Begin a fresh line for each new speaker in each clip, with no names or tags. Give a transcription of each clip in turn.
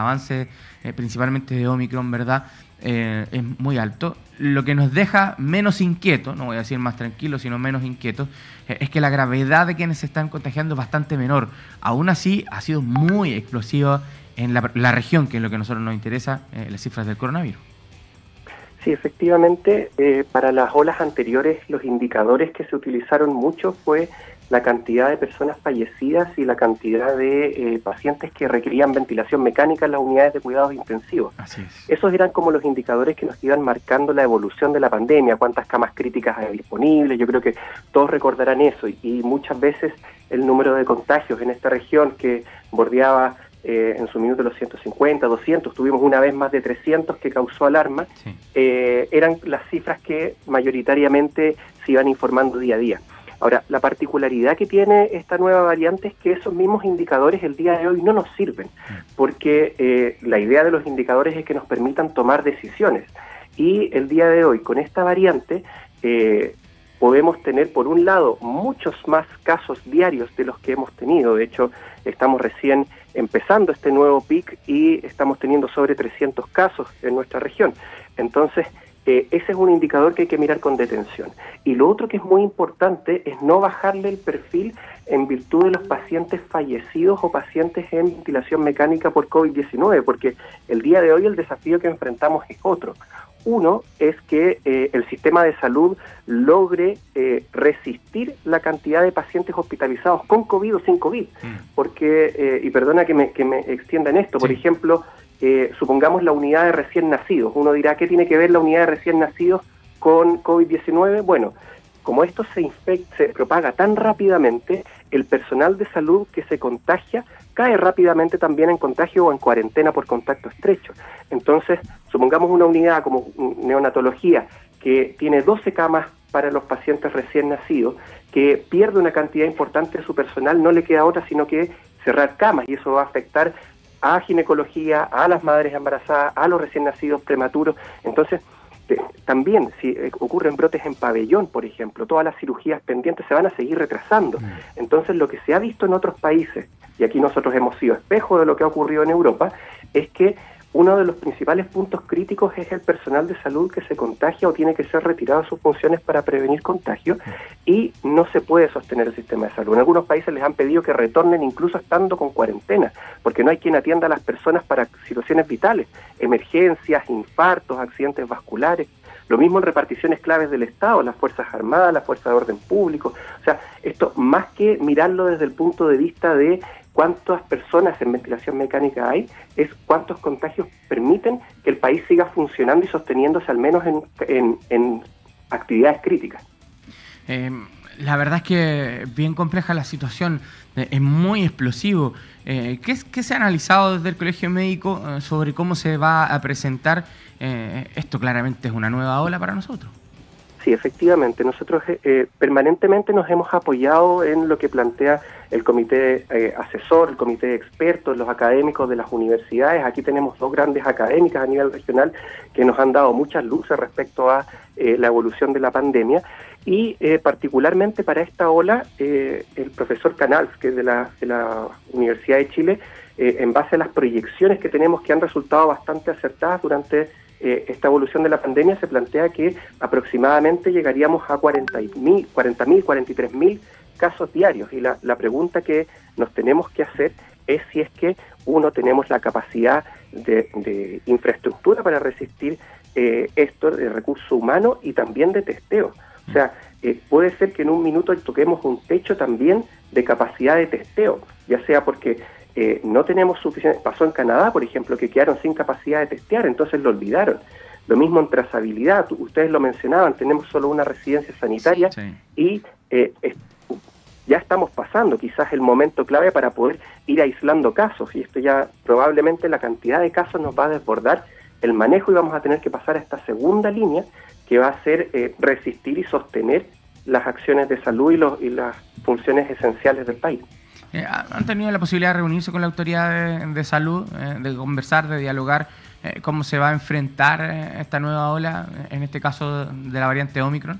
avance eh, principalmente de Omicron, ¿verdad? Eh, es muy alto. Lo que nos deja menos inquietos, no voy a decir más tranquilos, sino menos inquietos, eh, es que la gravedad de quienes se están contagiando es bastante menor. Aún así, ha sido muy explosiva en la, la región, que es lo que a nosotros nos interesa, las cifras del coronavirus.
Sí, efectivamente, para las olas anteriores los indicadores que se utilizaron mucho fue la cantidad de personas fallecidas y la cantidad de eh, pacientes que requerían ventilación mecánica en las unidades de cuidados intensivos. Esos eran como los indicadores que nos iban marcando la evolución de la pandemia, cuántas camas críticas hay disponibles, yo creo que todos recordarán eso y, muchas veces el número de contagios en esta región que bordeaba eh, en su minuto los 150, 200, tuvimos una vez más de 300 que causó alarma, eh, eran las cifras que mayoritariamente se iban informando día a día. Ahora, la particularidad que tiene esta nueva variante es que esos mismos indicadores el día de hoy no nos sirven, porque eh, la idea de los indicadores es que nos permitan tomar decisiones. Y el día de hoy, con esta variante, eh, podemos tener, por un lado, muchos más casos diarios de los que hemos tenido. De hecho, estamos recién empezando este nuevo pic y estamos teniendo sobre 300 casos en nuestra región. Entonces, eh, ese es un indicador que hay que mirar con detención. Y lo otro que es muy importante es no bajarle el perfil en virtud de los pacientes fallecidos o pacientes en ventilación mecánica por COVID-19, porque el día de hoy el desafío que enfrentamos es otro. Uno es que eh, el sistema de salud logre eh, resistir la cantidad de pacientes hospitalizados con COVID o sin COVID, mm. porque, y perdona que me, que me extienda en esto, por ejemplo, supongamos la unidad de recién nacidos. Uno dirá, ¿qué tiene que ver la unidad de recién nacidos con COVID-19? Bueno, como esto se, infecta, se propaga tan rápidamente, el personal de salud que se contagia cae rápidamente también en contagio o en cuarentena por contacto estrecho. Entonces, supongamos una unidad como neonatología que tiene 12 camas para los pacientes recién nacidos, que pierde una cantidad importante de su personal, no le queda otra sino que cerrar camas y eso va a afectar a ginecología, a las madres embarazadas, a los recién nacidos prematuros. Entonces, también si eh, ocurren brotes en pabellón, por ejemplo, todas las cirugías pendientes se van a seguir retrasando. Mm. Entonces, lo que se ha visto en otros países, y aquí nosotros hemos sido espejo de lo que ha ocurrido en Europa, es que uno de los principales puntos críticos es el personal de salud que se contagia o tiene que ser retirado de sus funciones para prevenir contagio y no se puede sostener el sistema de salud. En algunos países les han pedido que retornen incluso estando con cuarentena, porque no hay quien atienda a las personas para situaciones vitales, emergencias, infartos, accidentes vasculares. Lo mismo en reparticiones claves del Estado, las Fuerzas Armadas, las Fuerzas de Orden Público. O sea, esto más que mirarlo desde el punto de vista de cuántas personas en ventilación mecánica hay, es cuántos contagios permiten que el país siga funcionando y sosteniéndose al menos en, actividades críticas.
Eh, la verdad es que bien compleja la situación, eh, es muy explosivo. Eh, ¿qué, ¿qué, se ha analizado desde el Colegio Médico sobre cómo se va a presentar? esto claramente es una nueva ola para nosotros.
Sí, efectivamente. Nosotros eh, eh, permanentemente nos hemos apoyado en lo que plantea el comité eh, asesor, el comité de expertos, los académicos de las universidades. Aquí tenemos dos grandes académicas a nivel regional que nos han dado muchas luces respecto a la evolución de la pandemia. Y particularmente para esta ola, el profesor Canals, que es de la Universidad de Chile, en base a las proyecciones que tenemos que han resultado bastante acertadas durante eh, esta evolución de la pandemia se plantea que aproximadamente llegaríamos a 40.000, 40 43.000 casos diarios. Y la, pregunta que nos tenemos que hacer es si es que, uno, tenemos la capacidad de, infraestructura para resistir eh, esto de recurso humano y también de testeo. O sea, eh, puede ser que en un minuto toquemos un techo también de capacidad de testeo, ya sea porque eh, no tenemos suficiente. Pasó en Canadá, por ejemplo, que quedaron sin capacidad de testear, entonces lo olvidaron. Lo mismo en trazabilidad, ustedes lo mencionaban, tenemos solo una residencia sanitaria y eh, ya estamos pasando quizás el momento clave para poder ir aislando casos y esto ya probablemente la cantidad de casos nos va a desbordar el manejo y vamos a tener que pasar a esta segunda línea que va a ser eh, resistir y sostener las acciones de salud y, y las funciones esenciales del país.
Eh, ¿Han tenido la posibilidad de reunirse con la autoridad de, salud, eh, de conversar, de dialogar eh, cómo se va a enfrentar esta nueva ola, en este caso de la variante Omicron?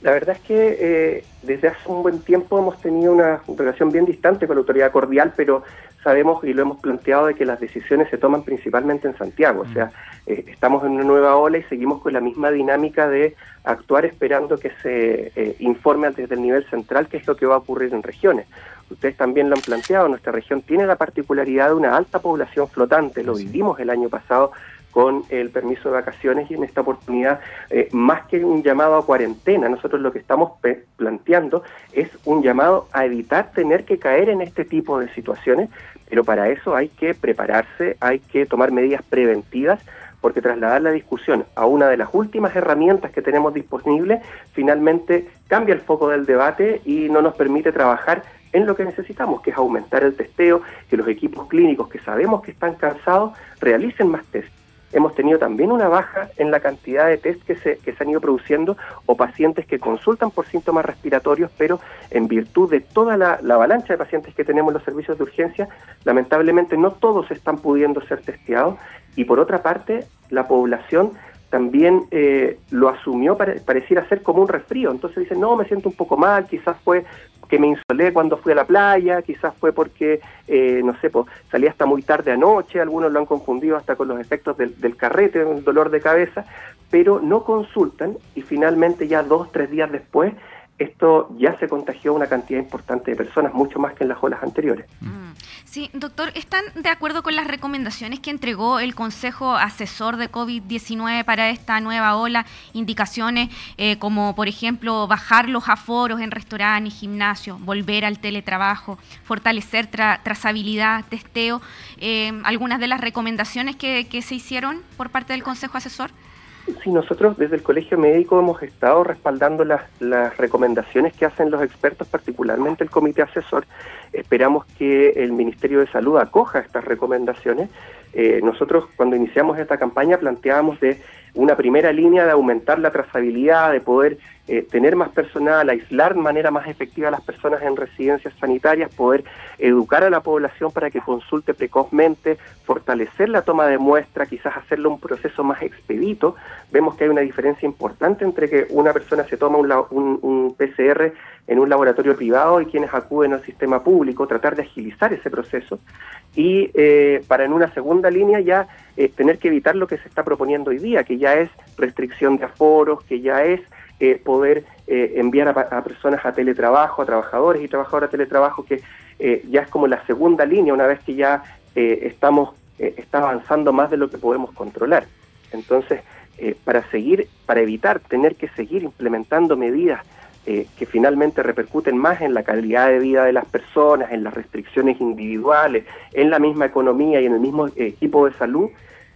La verdad es que desde hace un buen tiempo hemos tenido una relación bien distante con la autoridad cordial, pero sabemos y lo hemos planteado de que las decisiones se toman principalmente en Santiago, o sea, eh, estamos en una nueva ola y seguimos con la misma dinámica de actuar esperando que se eh, informe desde el nivel central qué es lo que va a ocurrir en regiones. Ustedes también lo han planteado, nuestra región tiene la particularidad de una alta población flotante, lo vivimos el año pasado con el permiso de vacaciones y en esta oportunidad, eh, más que un llamado a cuarentena, nosotros lo que estamos planteando es un llamado a evitar tener que caer en este tipo de situaciones, pero para eso hay que prepararse, hay que tomar medidas preventivas porque trasladar la discusión a una de las últimas herramientas que tenemos disponibles finalmente cambia el foco del debate y no nos permite trabajar en lo que necesitamos, que es aumentar el testeo, que los equipos clínicos que sabemos que están cansados realicen más test hemos tenido también una baja en la cantidad de test que se, que se han ido produciendo o pacientes que consultan por síntomas respiratorios, pero en virtud de toda la, avalancha de pacientes que tenemos en los servicios de urgencia, lamentablemente no todos están pudiendo ser testeados. Y por otra parte la población también eh, lo asumió, para, pareciera ser como un resfrío. Entonces dicen, no, me siento un poco mal, quizás fue que me insolé cuando fui a la playa, quizás fue porque, eh, no sé, pues, salí hasta muy tarde anoche, algunos lo han confundido hasta con los efectos del, del carrete, un dolor de cabeza, pero no consultan y finalmente ya dos, tres días después esto ya se contagió una cantidad importante de personas, mucho más que en las olas anteriores.
Mm. Sí, doctor, ¿están de acuerdo con las recomendaciones que entregó el Consejo Asesor de COVID-19 para esta nueva ola? Indicaciones eh, como, por ejemplo, bajar los aforos en restaurantes, gimnasios, volver al teletrabajo, fortalecer trazabilidad, testeo. Eh, ¿Algunas de las recomendaciones que se hicieron por parte del Consejo Asesor?
Sí, nosotros desde el Colegio Médico hemos estado respaldando las, las, recomendaciones que hacen los expertos, particularmente el Comité Asesor. Esperamos que el Ministerio de Salud acoja estas recomendaciones. Eh, nosotros cuando iniciamos esta campaña planteábamos de una primera línea de aumentar la trazabilidad, de poder eh, tener más personal, aislar de manera más efectiva a las personas en residencias sanitarias, poder educar a la población para que consulte precozmente, fortalecer la toma de muestra, quizás hacerlo un proceso más expedito. Vemos que hay una diferencia importante entre que una persona se toma un, un, PCR en un laboratorio privado y quienes acuden al sistema público, tratar de agilizar ese proceso y eh, para en una segunda línea ya eh, tener que evitar lo que se está proponiendo hoy día, que ya es restricción de aforos, que ya es eh, poder enviar a, personas a teletrabajo, a trabajadores y trabajadoras a teletrabajo, que ya es como la segunda línea una vez que ya estamos está avanzando más de lo que podemos controlar. Entonces, para seguir, para evitar tener que seguir implementando medidas eh, que finalmente repercuten más en la calidad de vida de las personas, en las restricciones individuales, en la misma economía y en el mismo equipo de salud,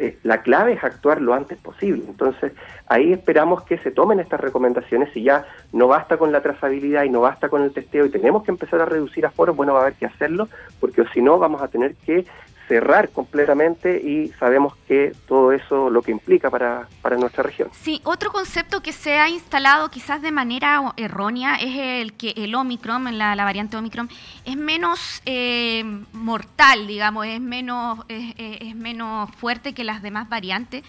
eh, la clave es actuar lo antes posible. Entonces, ahí esperamos que se tomen estas recomendaciones. Si ya no basta con la trazabilidad y no basta con el testeo y tenemos que empezar a reducir aforos, bueno, va a haber que hacerlo, porque si no, vamos a tener que cerrar completamente y sabemos que todo eso lo que implica para, para, nuestra región.
Sí, otro concepto que se ha instalado quizás de manera errónea es el que el Omicron, la, la variante Omicron, es menos eh, mortal, digamos, es menos, es menos fuerte que las demás variantes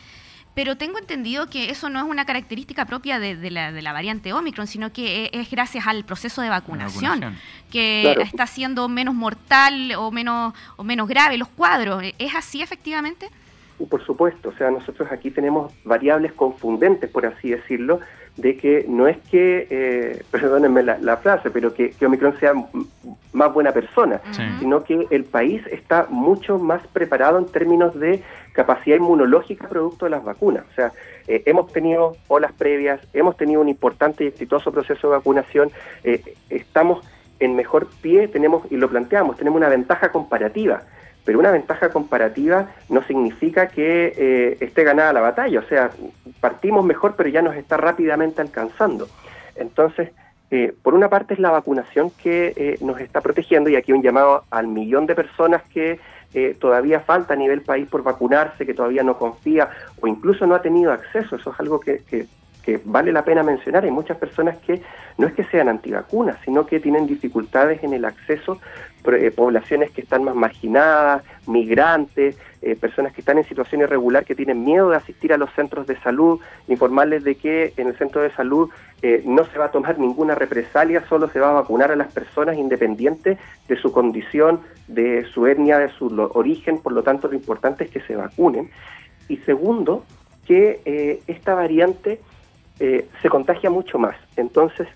pero tengo entendido que eso no es una característica propia de, la, de la, variante Omicron, sino que es, gracias al proceso de vacunación, que está siendo menos mortal o menos, o menos grave los cuadros. ¿Es así efectivamente?
Por supuesto, o sea, nosotros aquí tenemos variables confundentes, por así decirlo, de que no es que, eh, perdónenme la, frase, pero que, Omicron sea más buena persona, sino que el país está mucho más preparado en términos de capacidad inmunológica producto de las vacunas. O sea, eh, hemos tenido olas previas, hemos tenido un importante y exitoso proceso de vacunación, eh, estamos en mejor pie, tenemos, y lo planteamos, tenemos una ventaja comparativa pero una ventaja comparativa no significa que eh, esté ganada la batalla, o sea, partimos mejor, pero ya nos está rápidamente alcanzando. Entonces, eh, por una parte es la vacunación que eh, nos está protegiendo y aquí un llamado al millón de personas que todavía falta a nivel país por vacunarse, que todavía no confía o incluso no ha tenido acceso, eso es algo que, que vale la pena mencionar. Hay muchas personas que no es que sean antivacunas, sino que tienen dificultades en el acceso, eh, poblaciones que están más marginadas, migrantes, eh, personas que están en situación irregular, que tienen miedo de asistir a los centros de salud, informarles de que en el centro de salud eh, no se va a tomar ninguna represalia, solo se va a vacunar a las personas independientes de su condición, de su etnia, de su origen, por lo tanto lo importante es que se vacunen. Y segundo, que esta variante eh, se contagia mucho más. Entonces,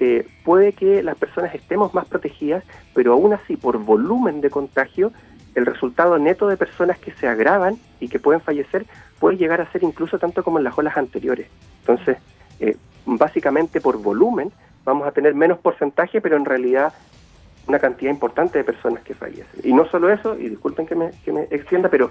eh, puede que las personas estemos más protegidas, pero aún así, por volumen de contagio, el resultado neto de personas que se agravan y que pueden fallecer puede llegar a ser incluso tanto como en las olas anteriores. Entonces, eh, básicamente por volumen vamos a tener menos porcentaje, pero en realidad una cantidad importante de personas que fallecen. Y no solo eso, y disculpen que me, que me extienda, pero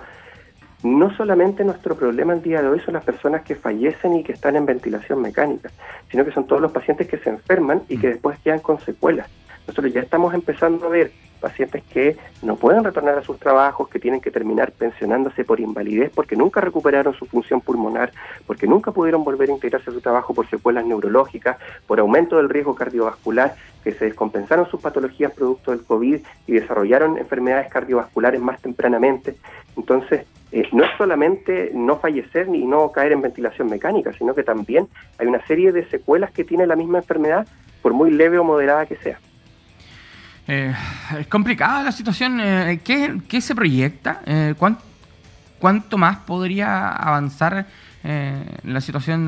no solamente nuestro problema el día de hoy son las personas que fallecen y que están en ventilación mecánica, sino que son todos los pacientes que se enferman y que mm. después quedan con secuelas. Nosotros ya estamos empezando a ver pacientes que no pueden retornar a sus trabajos, que tienen que terminar pensionándose por invalidez porque nunca recuperaron su función pulmonar, porque nunca pudieron volver a integrarse a su trabajo por secuelas neurológicas, por aumento del riesgo cardiovascular, que se descompensaron sus patologías producto del COVID y desarrollaron enfermedades cardiovasculares más tempranamente. Entonces, no es solamente no fallecer ni no caer en ventilación mecánica, sino que también hay una serie de secuelas que tiene la misma enfermedad, por muy leve o moderada que sea.
Eh, es complicada la situación. Eh, ¿qué, se proyecta? ¿cuánto, más podría avanzar la situación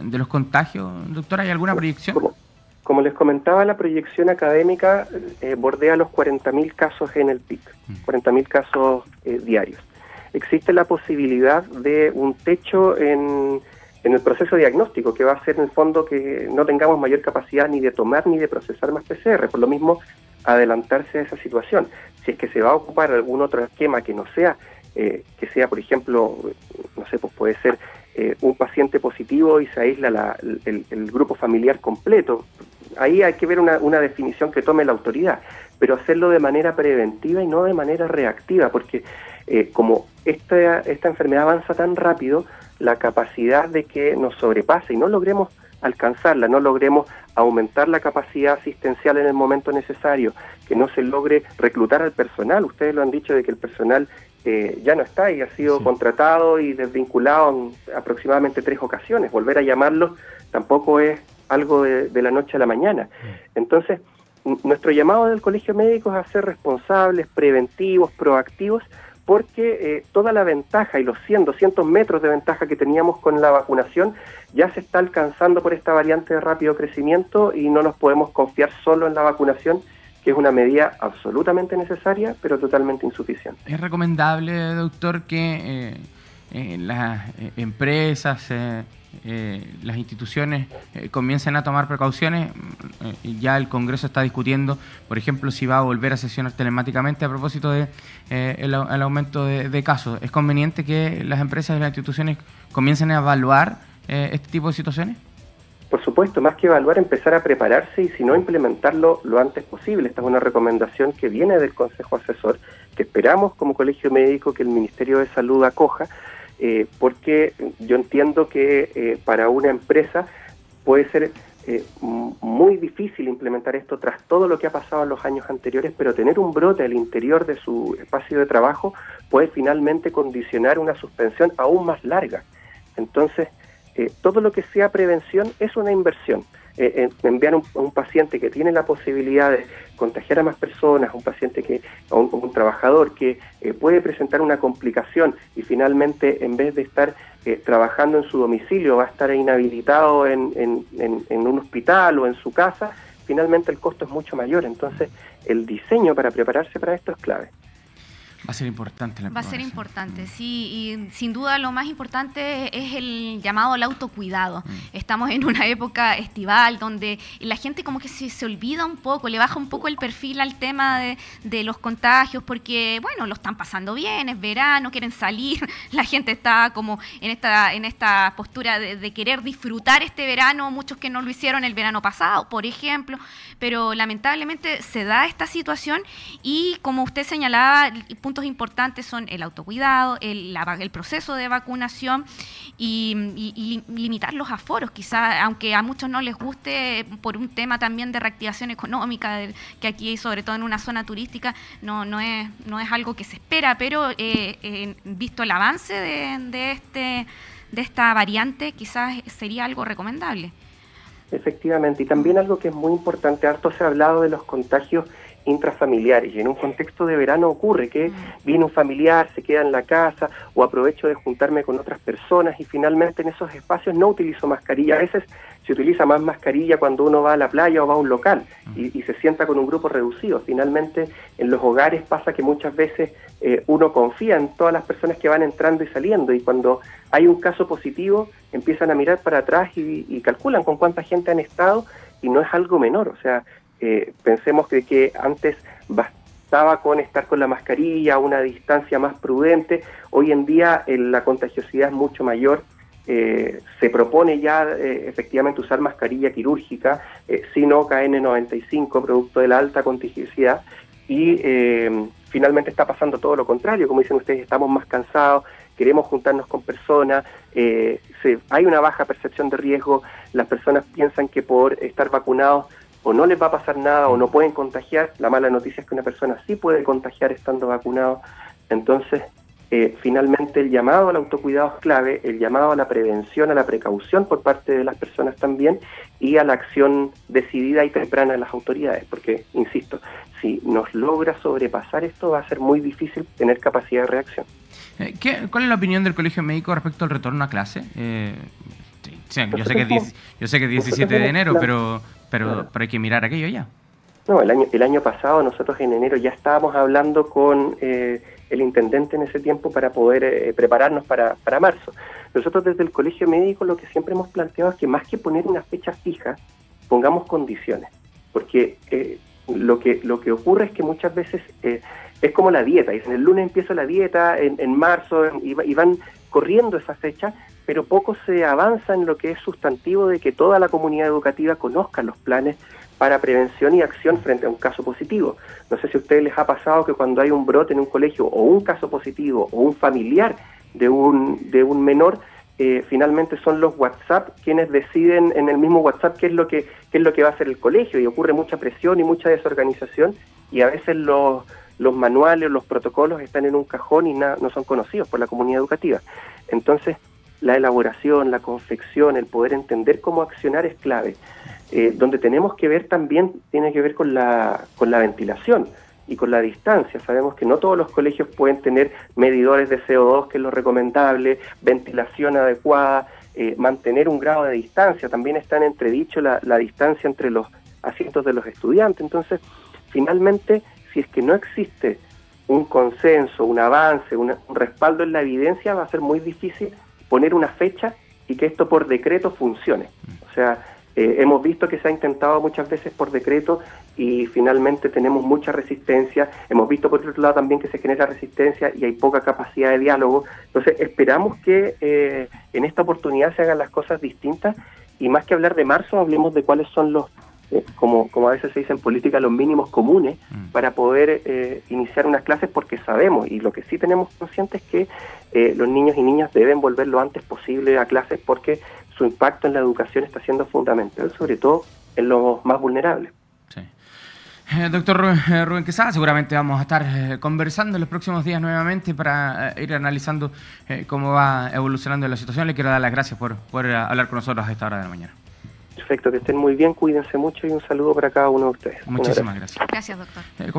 de los contagios? Doctora, ¿hay alguna proyección?
Como, les comentaba, la proyección académica bordea los 40.000 casos en el PIC, 40.000 mm. casos diarios existe la posibilidad de un techo en, en el proceso diagnóstico, que va a ser en el fondo que no tengamos mayor capacidad ni de tomar ni de procesar más PCR. Por lo mismo, adelantarse a esa situación. Si es que se va a ocupar algún otro esquema que no sea, eh, que sea, por ejemplo, no sé, pues puede ser eh, un paciente positivo y se aísla el, el, grupo familiar completo. Ahí hay que ver una, una definición que tome la autoridad, pero hacerlo de manera preventiva y no de manera reactiva, porque eh, como esta, esta enfermedad avanza tan rápido, la capacidad de que nos sobrepase y no logremos alcanzarla, no logremos aumentar la capacidad asistencial en el momento necesario, que no se logre reclutar al personal. Ustedes lo han dicho de que el personal eh, ya no está y ha sido contratado y desvinculado en aproximadamente tres ocasiones. Volver a llamarlo tampoco es algo de, de la noche a la mañana. Mm. Entonces, nuestro llamado del Colegio Médico es a ser responsables, preventivos, proactivos, porque eh, toda la ventaja y los 100, 200 metros de ventaja que teníamos con la vacunación ya se está alcanzando por esta variante de rápido crecimiento y no nos podemos confiar solo en la vacunación, que es una medida absolutamente necesaria, pero totalmente insuficiente.
Es recomendable, doctor, que eh, eh, las empresas eh, las instituciones eh, comiencen a tomar precauciones. Eh, ya el Congreso está discutiendo, por ejemplo, si va a volver a sesionar telemáticamente a propósito del de, el, aumento de, casos. ¿Es conveniente que las empresas y las instituciones comiencen a evaluar este tipo de situaciones?
Por supuesto, más que evaluar, empezar a prepararse y si no implementarlo lo antes posible. Esta es una recomendación que viene del Consejo Asesor, que esperamos como Colegio Médico que el Ministerio de Salud acoja eh, porque yo entiendo que eh, para una empresa puede ser eh, muy difícil implementar esto tras todo lo que ha pasado en los años anteriores, pero tener un brote al interior de su espacio de trabajo puede finalmente condicionar una suspensión aún más larga. Entonces, todo lo que sea prevención es una inversión. Eh, enviar un, un, paciente que tiene la posibilidad de contagiar a más personas, un paciente que, o un, trabajador que eh, puede presentar una complicación y finalmente en vez de estar eh, trabajando en su domicilio va a estar inhabilitado en, en un hospital o en su casa, finalmente el costo es mucho mayor. Entonces el diseño para prepararse para esto es clave.
Va a ser importante la
Va a ser importante, sí. Y sin duda lo más importante es el llamado al autocuidado. Mm. Estamos en una época estival donde la gente como que se, se, olvida un poco, le baja un poco el perfil al tema de, de, los contagios porque, bueno, lo están pasando bien, es verano, quieren salir. La gente está como en esta, en esta postura de, de querer disfrutar este verano, muchos que no lo hicieron el verano pasado, por ejemplo. Pero lamentablemente se da esta situación y como usted señalaba, importantes son el autocuidado, el, el proceso de vacunación y, limitar los aforos, quizás, aunque a muchos no les guste por un tema también de reactivación económica, que aquí, sobre todo en una zona turística, no, no, es, no es algo que se espera, pero eh, visto el avance de, de, este, de esta variante, quizás sería algo recomendable.
Efectivamente, y también algo que es muy importante, harto se ha hablado de los contagios intrafamiliares y en un contexto de verano ocurre que mm. viene un familiar, se queda en la casa o aprovecho de juntarme con otras personas y finalmente en esos espacios no utilizo mascarilla. A veces se utiliza más mascarilla cuando uno va a la playa o va a un local y, se sienta con un grupo reducido. Finalmente en los hogares pasa que muchas veces eh, uno confía en todas las personas que van entrando y saliendo y cuando hay un caso positivo empiezan a mirar para atrás y, y calculan con cuánta gente han estado y no es algo menor. O sea, eh, pensemos que, antes bastaba con estar con la mascarilla, una distancia más prudente, hoy en día eh, la contagiosidad es mucho mayor, eh, se propone ya efectivamente usar mascarilla quirúrgica, sino KN95, producto de la alta contagiosidad, y finalmente está pasando todo lo contrario, como dicen ustedes, estamos más cansados, queremos juntarnos con personas, hay una baja percepción de riesgo, las personas piensan que por estar vacunados o no les va a pasar nada o no pueden contagiar. La mala noticia es que una persona sí puede contagiar estando vacunado. Entonces, eh, finalmente el llamado al autocuidado es clave, el llamado a la prevención, a la precaución por parte de las personas también y a la acción decidida y temprana de las autoridades, porque, insisto, si nos logra sobrepasar esto va a ser muy difícil tener capacidad de reacción.
Eh, ¿Cuál es la opinión del Colegio Médico respecto al retorno a clase? Eh, yo, sé que yo sé que es 17 de enero, pero pero, hay que mirar aquello ya.
No, el año, el año pasado nosotros en enero ya estábamos hablando con eh, el intendente en ese tiempo para poder eh, prepararnos para, para marzo. Nosotros desde el Colegio Médico lo que siempre hemos planteado es que más que poner una fecha fija, pongamos condiciones, porque eh, lo, que, lo que ocurre es que muchas veces es como la dieta, dicen el lunes empieza la dieta, en, en marzo, y, y van corriendo esa fecha, pero poco se avanza en lo que es sustantivo de que toda la comunidad educativa conozca los planes para prevención y acción frente a un caso positivo. No sé si a ustedes les ha pasado que cuando hay un brote en un colegio o un caso positivo o un familiar de un, de un menor, eh, finalmente son los WhatsApp quienes deciden en el mismo WhatsApp qué es lo que qué es lo que va a hacer el colegio y ocurre mucha presión y mucha desorganización y a veces los los manuales, los protocolos están en un cajón y no son conocidos por la comunidad educativa. Entonces, la elaboración, la confección, el poder entender cómo accionar es clave. Eh, donde tenemos que ver también tiene que ver con la, con la ventilación y con la distancia. Sabemos que no todos los colegios pueden tener medidores de CO2, que es lo recomendable, ventilación adecuada, eh, mantener un grado de distancia. También está en entredicho la, la distancia entre los asientos de los estudiantes. Entonces, finalmente, si es que no existe un consenso, un avance, un respaldo en la evidencia, va a ser muy difícil poner una fecha y que esto por decreto funcione. O sea, eh, hemos visto que se ha intentado muchas veces por decreto y finalmente tenemos mucha resistencia. Hemos visto por otro lado también que se genera resistencia y hay poca capacidad de diálogo. Entonces esperamos que eh, en esta oportunidad se hagan las cosas distintas y más que hablar de marzo, hablemos de cuáles son los eh, como, como a veces se dice en política, los mínimos comunes mm. para poder eh, iniciar unas clases porque sabemos y lo que sí tenemos consciente es que eh, los niños y niñas deben volver lo antes posible a clases porque su impacto en la educación está siendo fundamental, sobre todo en los más vulnerables.
doctor Rubén Quesada, seguramente vamos a estar conversando en los próximos días nuevamente para ir analizando cómo va evolucionando la situación. Le quiero dar las gracias por, por hablar con nosotros a esta hora de la mañana.
Perfecto, que estén muy bien, cuídense mucho y un saludo para cada uno de ustedes.
Muchísimas gracias.
Gracias, doctor.
Eh,